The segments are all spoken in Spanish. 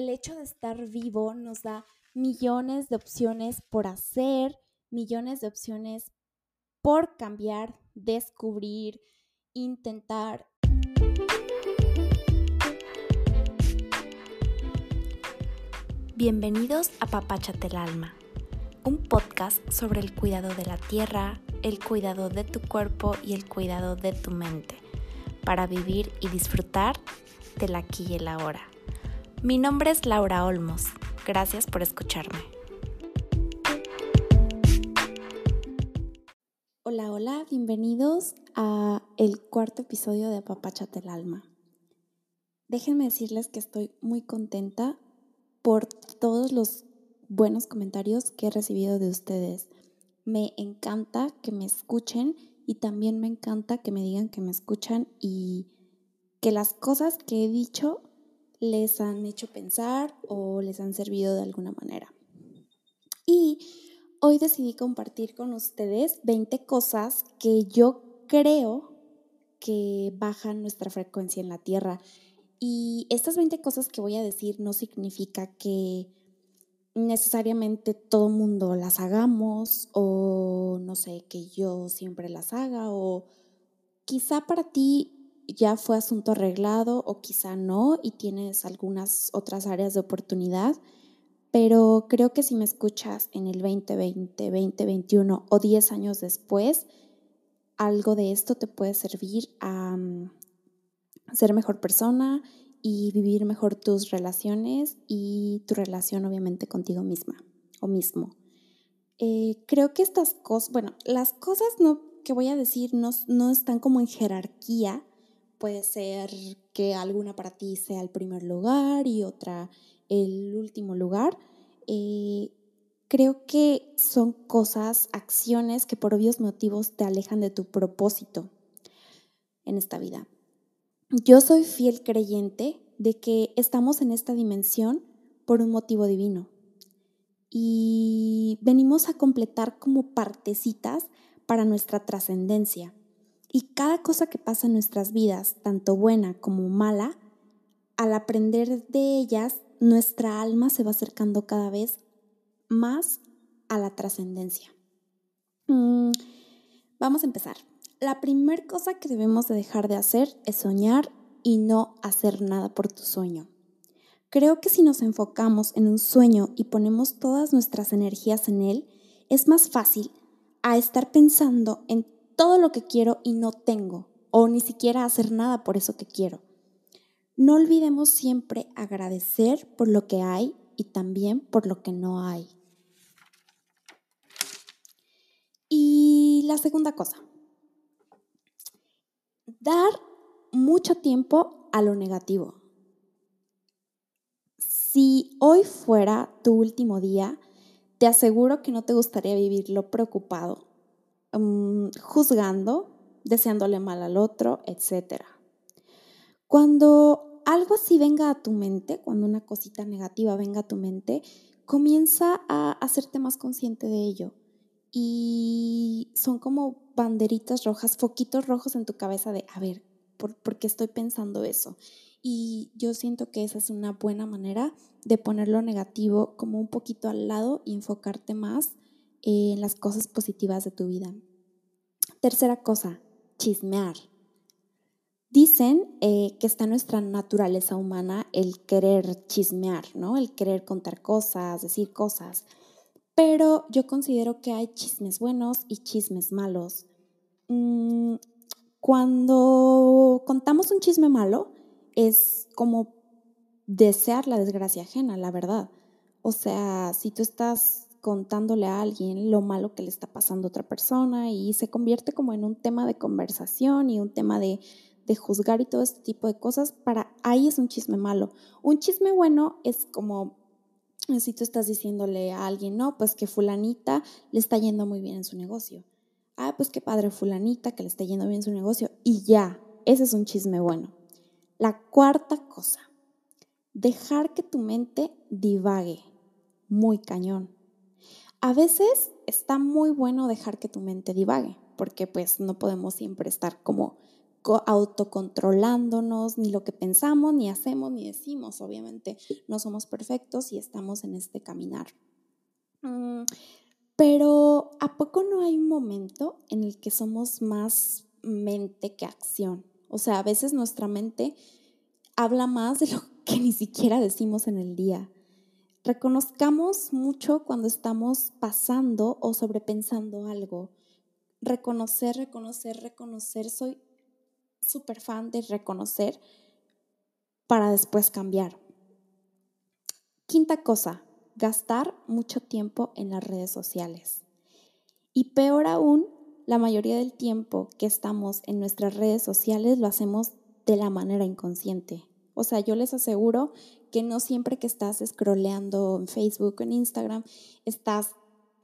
el hecho de estar vivo nos da millones de opciones por hacer, millones de opciones por cambiar, descubrir, intentar. Bienvenidos a Papáchate el Alma, un podcast sobre el cuidado de la tierra, el cuidado de tu cuerpo y el cuidado de tu mente, para vivir y disfrutar del aquí y el ahora. Mi nombre es Laura Olmos. Gracias por escucharme. Hola, hola, bienvenidos a el cuarto episodio de Apapachate el Alma. Déjenme decirles que estoy muy contenta por todos los buenos comentarios que he recibido de ustedes. Me encanta que me escuchen y también me encanta que me digan que me escuchan y que las cosas que he dicho les han hecho pensar o les han servido de alguna manera. Y hoy decidí compartir con ustedes 20 cosas que yo creo que bajan nuestra frecuencia en la Tierra. Y estas 20 cosas que voy a decir no significa que necesariamente todo mundo las hagamos o no sé, que yo siempre las haga o quizá para ti ya fue asunto arreglado o quizá no y tienes algunas otras áreas de oportunidad, pero creo que si me escuchas en el 2020, 2021 o 10 años después, algo de esto te puede servir a mm, ser mejor persona y vivir mejor tus relaciones y tu relación obviamente contigo misma o mismo. Eh, creo que estas cosas, bueno, las cosas que voy a decir no, no están como en jerarquía, Puede ser que alguna para ti sea el primer lugar y otra el último lugar. Eh, creo que son cosas, acciones que por obvios motivos te alejan de tu propósito en esta vida. Yo soy fiel creyente de que estamos en esta dimensión por un motivo divino y venimos a completar como partecitas para nuestra trascendencia. Y cada cosa que pasa en nuestras vidas, tanto buena como mala, al aprender de ellas, nuestra alma se va acercando cada vez más a la trascendencia. Mm, vamos a empezar. La primera cosa que debemos de dejar de hacer es soñar y no hacer nada por tu sueño. Creo que si nos enfocamos en un sueño y ponemos todas nuestras energías en él, es más fácil a estar pensando en todo lo que quiero y no tengo, o ni siquiera hacer nada por eso que quiero. No olvidemos siempre agradecer por lo que hay y también por lo que no hay. Y la segunda cosa, dar mucho tiempo a lo negativo. Si hoy fuera tu último día, te aseguro que no te gustaría vivirlo preocupado Mm, juzgando, deseándole mal al otro, etc. Cuando algo así venga a tu mente, cuando una cosita negativa venga a tu mente, comienza a hacerte más consciente de ello. Y son como banderitas rojas, foquitos rojos en tu cabeza de, a ver, ¿por, ¿por qué estoy pensando eso? Y yo siento que esa es una buena manera de poner lo negativo como un poquito al lado y enfocarte más en las cosas positivas de tu vida. Tercera cosa, chismear. Dicen eh, que está en nuestra naturaleza humana el querer chismear, ¿no? El querer contar cosas, decir cosas. Pero yo considero que hay chismes buenos y chismes malos. Mm, cuando contamos un chisme malo, es como desear la desgracia ajena, la verdad. O sea, si tú estás contándole a alguien lo malo que le está pasando a otra persona y se convierte como en un tema de conversación y un tema de, de juzgar y todo este tipo de cosas, para ahí es un chisme malo. Un chisme bueno es como si tú estás diciéndole a alguien, no, pues que fulanita le está yendo muy bien en su negocio. Ah, pues qué padre fulanita que le está yendo bien en su negocio. Y ya, ese es un chisme bueno. La cuarta cosa, dejar que tu mente divague. Muy cañón. A veces está muy bueno dejar que tu mente divague, porque pues no podemos siempre estar como autocontrolándonos, ni lo que pensamos, ni hacemos, ni decimos. Obviamente no somos perfectos y estamos en este caminar. Mm, pero ¿a poco no hay un momento en el que somos más mente que acción? O sea, a veces nuestra mente habla más de lo que ni siquiera decimos en el día. Reconozcamos mucho cuando estamos pasando o sobrepensando algo. Reconocer, reconocer, reconocer. Soy súper fan de reconocer para después cambiar. Quinta cosa, gastar mucho tiempo en las redes sociales. Y peor aún, la mayoría del tiempo que estamos en nuestras redes sociales lo hacemos de la manera inconsciente. O sea, yo les aseguro que no siempre que estás scrolleando en Facebook o en Instagram estás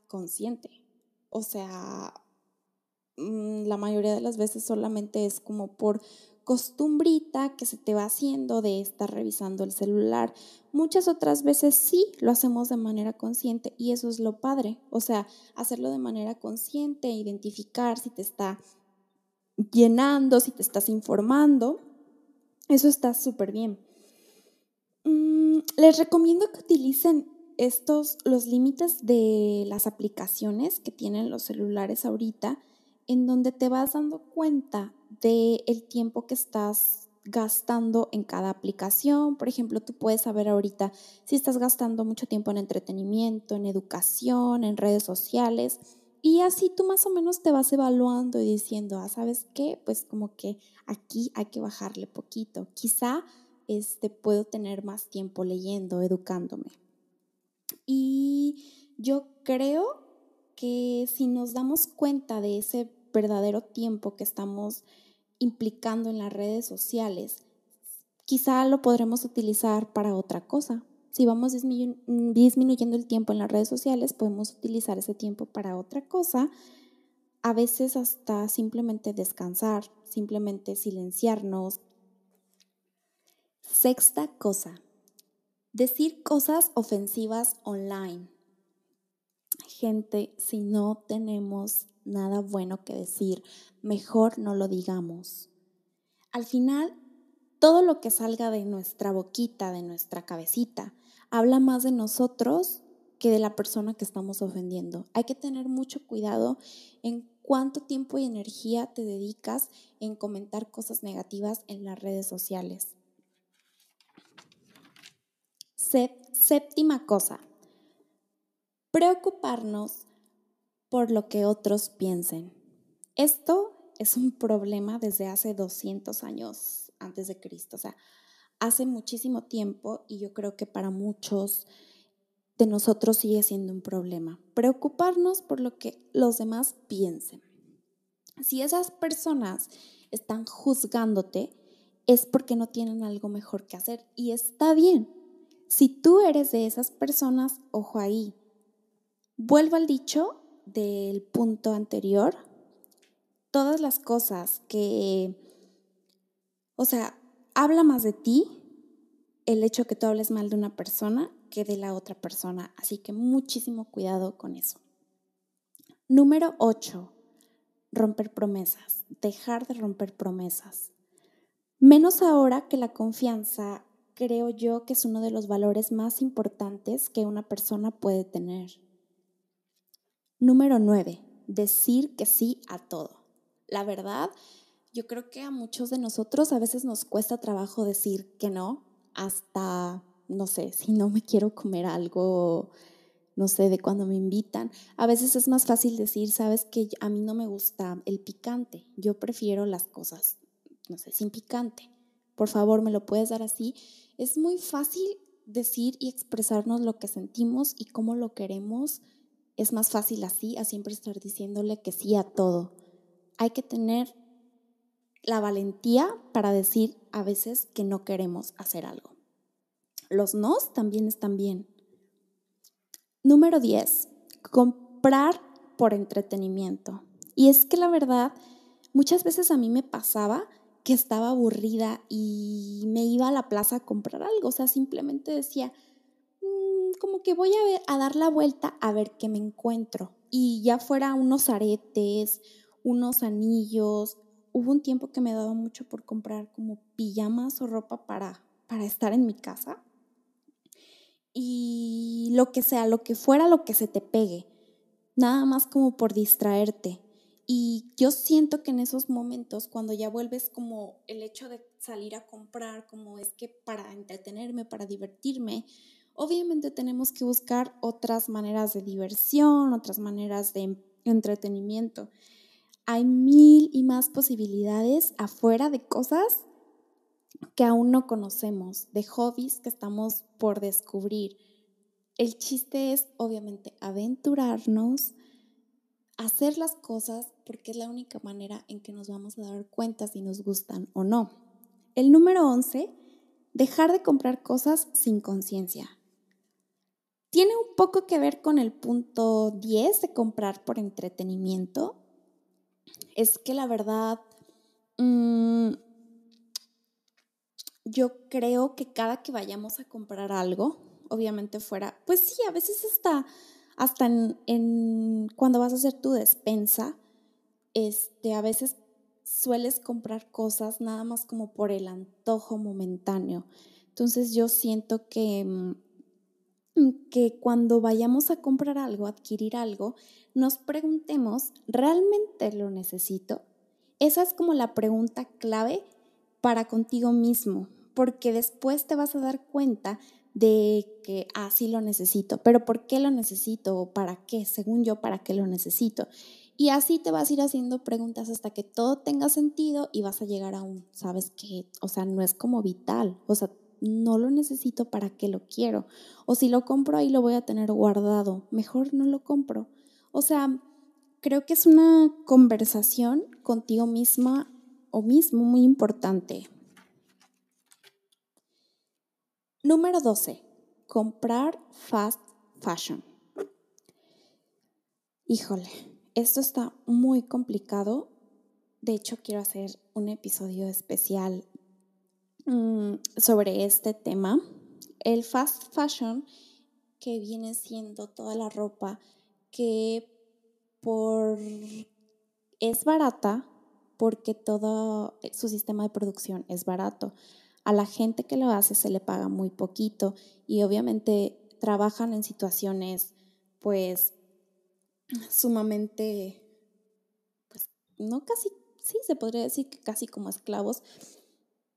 consciente. O sea, mm, la mayoría de las veces solamente es como por costumbrita que se te va haciendo de estar revisando el celular. Muchas otras veces sí lo hacemos de manera consciente y eso es lo padre. O sea, hacerlo de manera consciente, identificar si te está llenando, si te estás informando. Eso está súper bien. Mm, les recomiendo que utilicen estos, los límites de las aplicaciones que tienen los celulares ahorita, en donde te vas dando cuenta del el tiempo que estás gastando en cada aplicación. Por ejemplo, tú puedes saber ahorita si estás gastando mucho tiempo en entretenimiento, en educación, en redes sociales. Y así tú más o menos te vas evaluando y diciendo, ah, ¿sabes qué? Pues como que aquí hay que bajarle poquito. Quizá este, puedo tener más tiempo leyendo, educándome. Y yo creo que si nos damos cuenta de ese verdadero tiempo que estamos implicando en las redes sociales, quizá lo podremos utilizar para otra cosa. Si vamos disminuyendo el tiempo en las redes sociales, podemos utilizar ese tiempo para otra cosa. A veces hasta simplemente descansar, simplemente silenciarnos, Sexta cosa, decir cosas ofensivas online. Gente, si no tenemos nada bueno que decir, mejor no lo digamos. Al final, todo lo que salga de nuestra boquita, de nuestra cabecita, habla más de nosotros que de la persona que estamos ofendiendo. Hay que tener mucho cuidado en cuánto tiempo y energía te dedicas en comentar cosas negativas en las redes sociales. Séptima cosa, preocuparnos por lo que otros piensen. Esto es un problema desde hace 200 años antes de Cristo, o sea, hace muchísimo tiempo y yo creo que para muchos de nosotros sigue siendo un problema. Preocuparnos por lo que los demás piensen. Si esas personas están juzgándote, es porque no tienen algo mejor que hacer y está bien. Si tú eres de esas personas, ojo ahí. Vuelvo al dicho del punto anterior. Todas las cosas que, o sea, habla más de ti el hecho que tú hables mal de una persona que de la otra persona. Así que muchísimo cuidado con eso. Número 8. Romper promesas. Dejar de romper promesas. Menos ahora que la confianza creo yo que es uno de los valores más importantes que una persona puede tener. Número 9. Decir que sí a todo. La verdad, yo creo que a muchos de nosotros a veces nos cuesta trabajo decir que no, hasta, no sé, si no me quiero comer algo, no sé, de cuando me invitan. A veces es más fácil decir, sabes que a mí no me gusta el picante, yo prefiero las cosas, no sé, sin picante. Por favor, me lo puedes dar así. Es muy fácil decir y expresarnos lo que sentimos y cómo lo queremos. Es más fácil así, a siempre estar diciéndole que sí a todo. Hay que tener la valentía para decir a veces que no queremos hacer algo. Los nos también están bien. Número 10. Comprar por entretenimiento. Y es que la verdad, muchas veces a mí me pasaba que estaba aburrida y me iba a la plaza a comprar algo. O sea, simplemente decía, mm, como que voy a, a dar la vuelta a ver qué me encuentro. Y ya fuera unos aretes, unos anillos, hubo un tiempo que me daba mucho por comprar como pijamas o ropa para, para estar en mi casa. Y lo que sea, lo que fuera, lo que se te pegue. Nada más como por distraerte. Y yo siento que en esos momentos, cuando ya vuelves como el hecho de salir a comprar, como es que para entretenerme, para divertirme, obviamente tenemos que buscar otras maneras de diversión, otras maneras de entretenimiento. Hay mil y más posibilidades afuera de cosas que aún no conocemos, de hobbies que estamos por descubrir. El chiste es, obviamente, aventurarnos, hacer las cosas porque es la única manera en que nos vamos a dar cuenta si nos gustan o no. El número 11, dejar de comprar cosas sin conciencia. Tiene un poco que ver con el punto 10 de comprar por entretenimiento. Es que la verdad, mm, yo creo que cada que vayamos a comprar algo, obviamente fuera, pues sí, a veces hasta, hasta en, cuando vas a hacer tu despensa, este, a veces sueles comprar cosas nada más como por el antojo momentáneo. Entonces yo siento que mm, que cuando vayamos a comprar algo, adquirir algo, nos preguntemos, ¿realmente lo necesito? Esa es como la pregunta clave para contigo mismo, porque después te vas a dar cuenta de que, ah, sí lo necesito, pero ¿por qué lo necesito? ¿O para qué? Según yo, ¿para qué lo necesito? Y así te vas a ir haciendo preguntas hasta que todo tenga sentido y vas a llegar a un, ¿sabes qué? O sea, no es como vital, o sea, no lo necesito, ¿para qué lo quiero? O si lo compro ahí lo voy a tener guardado, mejor no lo compro. O sea, creo que es una conversación contigo misma o mismo muy importante. Número 12. Comprar fast fashion. Híjole, esto está muy complicado. De hecho, quiero hacer un episodio especial Mm, sobre este tema. El fast fashion, que viene siendo toda la ropa que por es barata porque todo su sistema de producción es barato. A la gente que lo hace se le paga muy poquito y obviamente trabajan en situaciones pues sumamente pues no casi sí se podría decir que casi como esclavos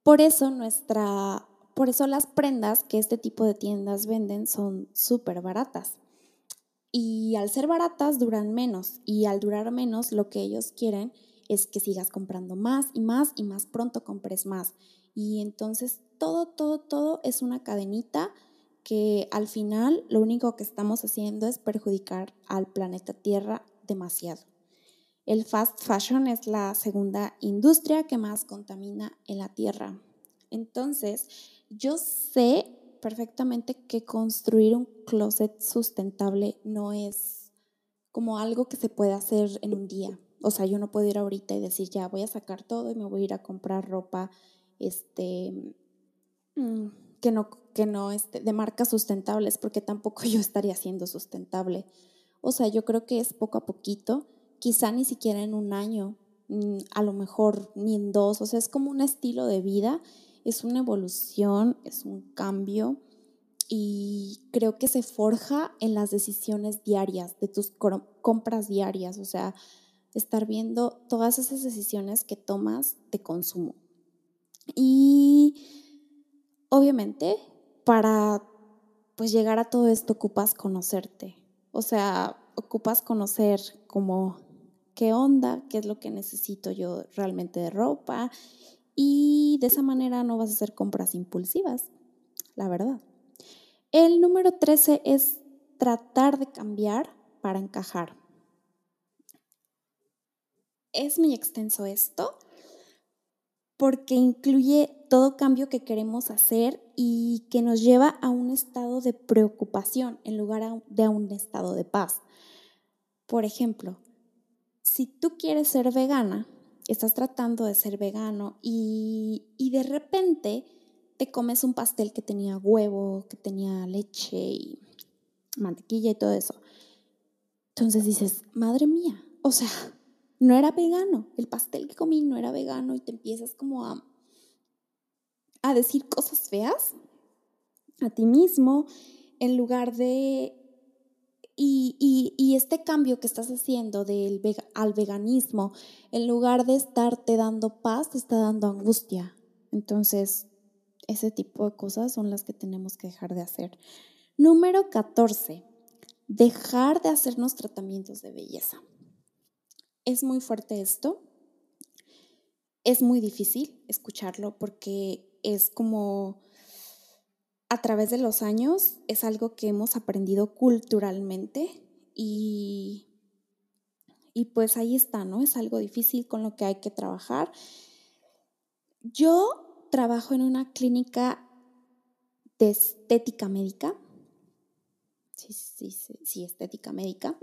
por eso nuestra, por eso las prendas que este tipo de tiendas venden son súper baratas. Y al ser baratas duran menos y al durar menos lo que ellos quieren es que sigas comprando más y más y más pronto compres más. Y entonces todo, todo, todo es una cadenita que al final lo único que estamos haciendo es perjudicar al planeta Tierra demasiado. El fast fashion es la segunda industria que más contamina en la Tierra. Entonces, yo sé perfectamente que construir un closet sustentable no es como algo que se puede hacer en un día. O sea, yo no puedo ir ahorita y decir, ya voy a sacar todo y me voy a ir a comprar ropa este, mm, que no, que no este, de marcas sustentables, porque tampoco yo estaría siendo sustentable. O sea, yo creo que es poco a poquito quizá ni siquiera en un año, mm, a lo mejor ni en dos, o sea, es como un estilo de vida, es una evolución, es un cambio y creo que se forja en las decisiones diarias, de tus compras diarias, o sea, estar viendo todas esas decisiones que tomas de consumo. Y obviamente para pues llegar a todo esto ocupas conocerte, o sea, ocupas conocer qué onda, qué es lo que necesito yo realmente de ropa y de esa manera no vas a hacer compras impulsivas, la verdad. El número 13 es tratar de cambiar para encajar. Es muy extenso esto porque incluye todo cambio que queremos hacer y que nos lleva a un estado de preocupación en lugar de a un estado de paz. Por ejemplo, si tú quieres ser vegana, estás tratando de ser vegano y, de repente te comes un pastel que tenía huevo, que tenía leche y mantequilla y todo eso. Entonces dices, madre mía, o sea, no era vegano, el pastel que comí no era vegano y te empiezas como a, a decir cosas feas a ti mismo en lugar de... Y, este cambio que estás haciendo del al veganismo, en lugar de estarte dando paz, te está dando angustia. Entonces, ese tipo de cosas son las que tenemos que dejar de hacer. Número 14. Dejar de hacernos tratamientos de belleza. Es muy fuerte esto. Es muy difícil escucharlo porque es como a través de los años es algo que hemos aprendido culturalmente y, pues ahí está, ¿no? Es algo difícil con lo que hay que trabajar. Yo trabajo en una clínica de estética médica, sí, sí, sí, sí, estética médica,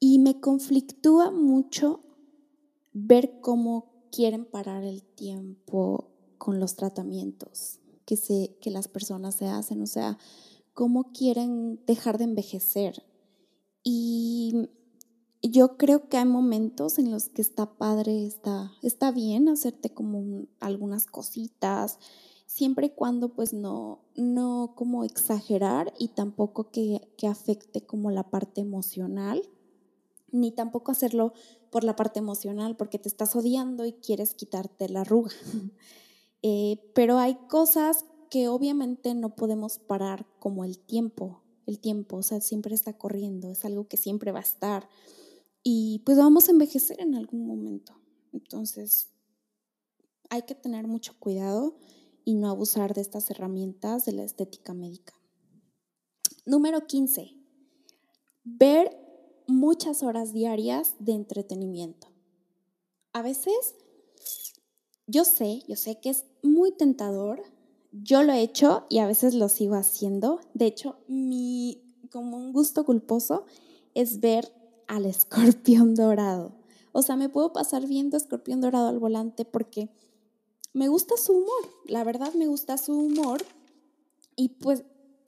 y me conflictúa mucho ver cómo quieren parar el tiempo con los tratamientos que, se, que las personas se hacen, o sea, cómo quieren dejar de envejecer. Y yo creo que hay momentos en los que está padre, está, está bien hacerte como algunas cositas, siempre y cuando pues no, no como exagerar y tampoco que, que afecte como la parte emocional, ni tampoco hacerlo por la parte emocional porque te estás odiando y quieres quitarte la arruga. Eh, pero hay cosas que obviamente no podemos parar como el tiempo, el tiempo, o sea, siempre está corriendo, es algo que siempre va a estar. Y pues vamos a envejecer en algún momento. Entonces, hay que tener mucho cuidado y no abusar de estas herramientas de la estética médica. Número 15. Ver muchas horas diarias de entretenimiento. A veces yo sé, yo sé que es muy tentador. Yo lo he hecho y a veces lo sigo haciendo. De hecho, mi como un gusto culposo es ver al escorpión dorado. O sea, me puedo pasar viendo escorpión dorado al volante porque me gusta su humor. La verdad me gusta su humor. Y pues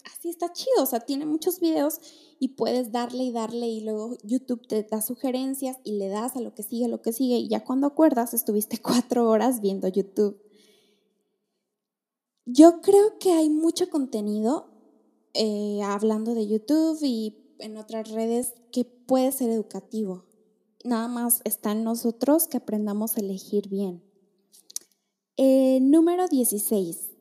así está chido. O sea, tiene muchos videos y puedes darle y darle y luego YouTube te da sugerencias y le das a lo que sigue, a lo que sigue y ya cuando acuerdas estuviste cuatro horas viendo YouTube. Yo creo que hay mucho contenido eh, hablando de YouTube y en otras redes que puede ser educativo. Nada más está en nosotros que aprendamos a elegir bien. Eh, número 16.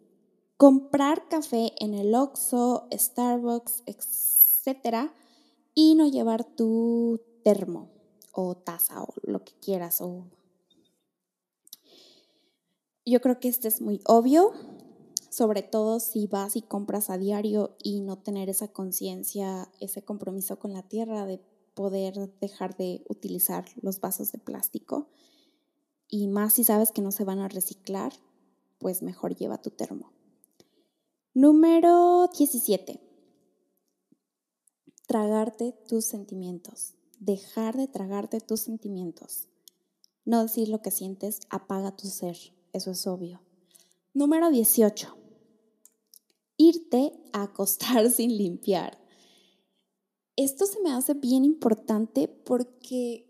Comprar café en el Oxxo, Starbucks, etcétera, y no llevar tu termo o taza o lo que quieras. Yo creo que este es muy obvio, sobre todo si vas y compras a diario y no tener esa conciencia, ese compromiso con la tierra de poder dejar de utilizar los vasos de plástico. Y más si sabes que no se van a reciclar, pues mejor lleva tu termo. Número 17 tragarte tus sentimientos, dejar de tragarte tus sentimientos. No decir lo que sientes apaga tu ser, eso es obvio. Número 18. Irte a acostar sin limpiar. Esto se me hace bien importante porque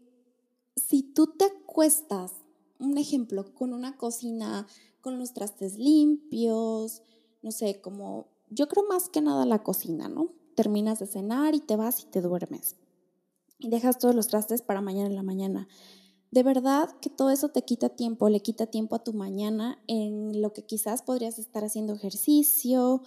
si tú te acuestas, un ejemplo, con una cocina, con los trastes limpios, no sé, como yo creo más que nada la cocina, ¿no? terminas de cenar y te vas y te duermes. Y dejas todos los trastes para mañana en la mañana. De verdad que todo eso te quita tiempo, le quita tiempo a tu mañana en lo que quizás podrías estar haciendo ejercicio,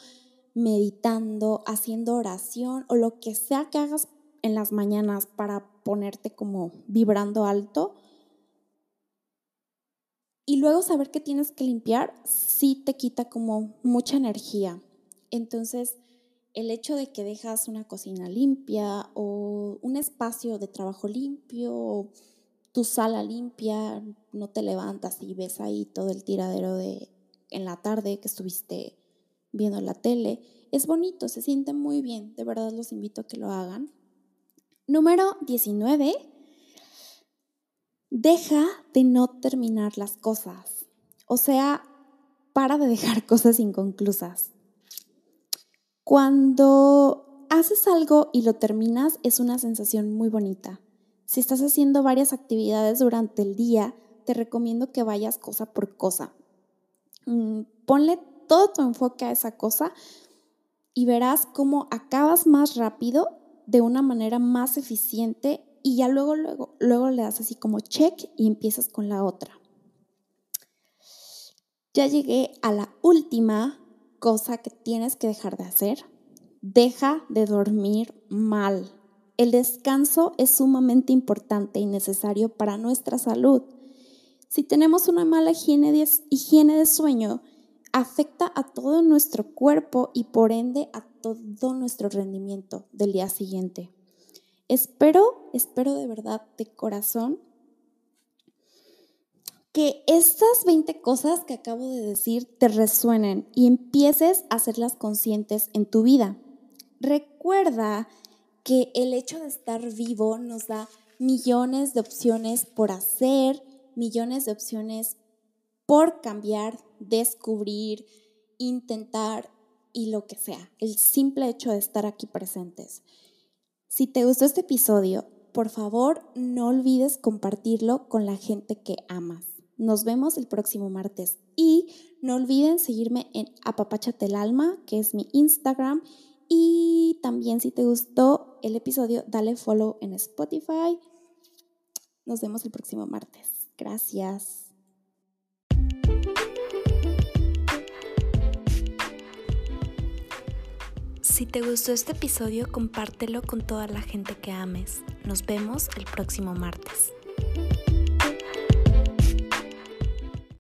meditando, haciendo oración o lo que sea que hagas en las mañanas para ponerte como vibrando alto. Y luego saber que tienes que limpiar sí te quita como mucha energía. Entonces, el hecho de que dejas una cocina limpia o un espacio de trabajo limpio, tu sala limpia, no te levantas y ves ahí todo el tiradero de en la tarde que estuviste viendo la tele, es bonito, se siente muy bien, de verdad los invito a que lo hagan. Número 19. Deja de no terminar las cosas. O sea, para de dejar cosas inconclusas. Cuando haces algo y lo terminas es una sensación muy bonita. Si estás haciendo varias actividades durante el día, te recomiendo que vayas cosa por cosa. Mm, ponle todo tu enfoque a esa cosa y verás cómo acabas más rápido, de una manera más eficiente y ya luego, luego, luego le das así como check y empiezas con la otra. Ya llegué a la última cosa que tienes que dejar de hacer. Deja de dormir mal. El descanso es sumamente importante y necesario para nuestra salud. Si tenemos una mala higiene de, higiene de sueño, afecta a todo nuestro cuerpo y por ende a todo nuestro rendimiento del día siguiente. Espero, espero de verdad, de corazón, que estas 20 cosas que acabo de decir te resuenen y empieces a hacerlas conscientes en tu vida. Recuerda que el hecho de estar vivo nos da millones de opciones por hacer, millones de opciones por cambiar, descubrir, intentar y lo que sea. El simple hecho de estar aquí presentes. Si te gustó este episodio, por favor no olvides compartirlo con la gente que amas. Nos vemos el próximo martes y no olviden seguirme en Apapachate el Alma, que es mi Instagram. Y también si te gustó el episodio, dale follow en Spotify. Nos vemos el próximo martes. Gracias. Si te gustó este episodio, compártelo con toda la gente que ames. Nos vemos el próximo martes.